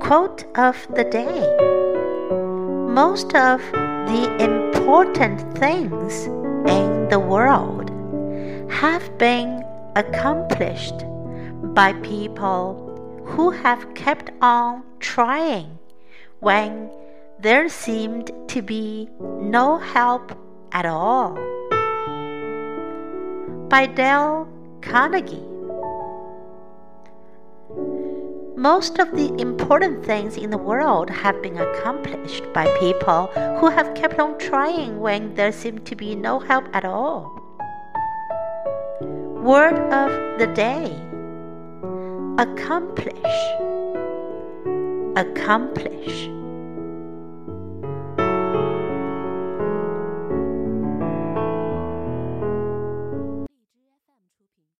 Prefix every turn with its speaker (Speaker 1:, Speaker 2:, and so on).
Speaker 1: Quote of the day Most of the important things in the world have been accomplished by people who have kept on trying when there seemed to be no help at all. By Dale Carnegie. Most of the important things in the world have been accomplished by people who have kept on trying when there seemed to be no help at all. Word of the day. Accomplish. Accomplish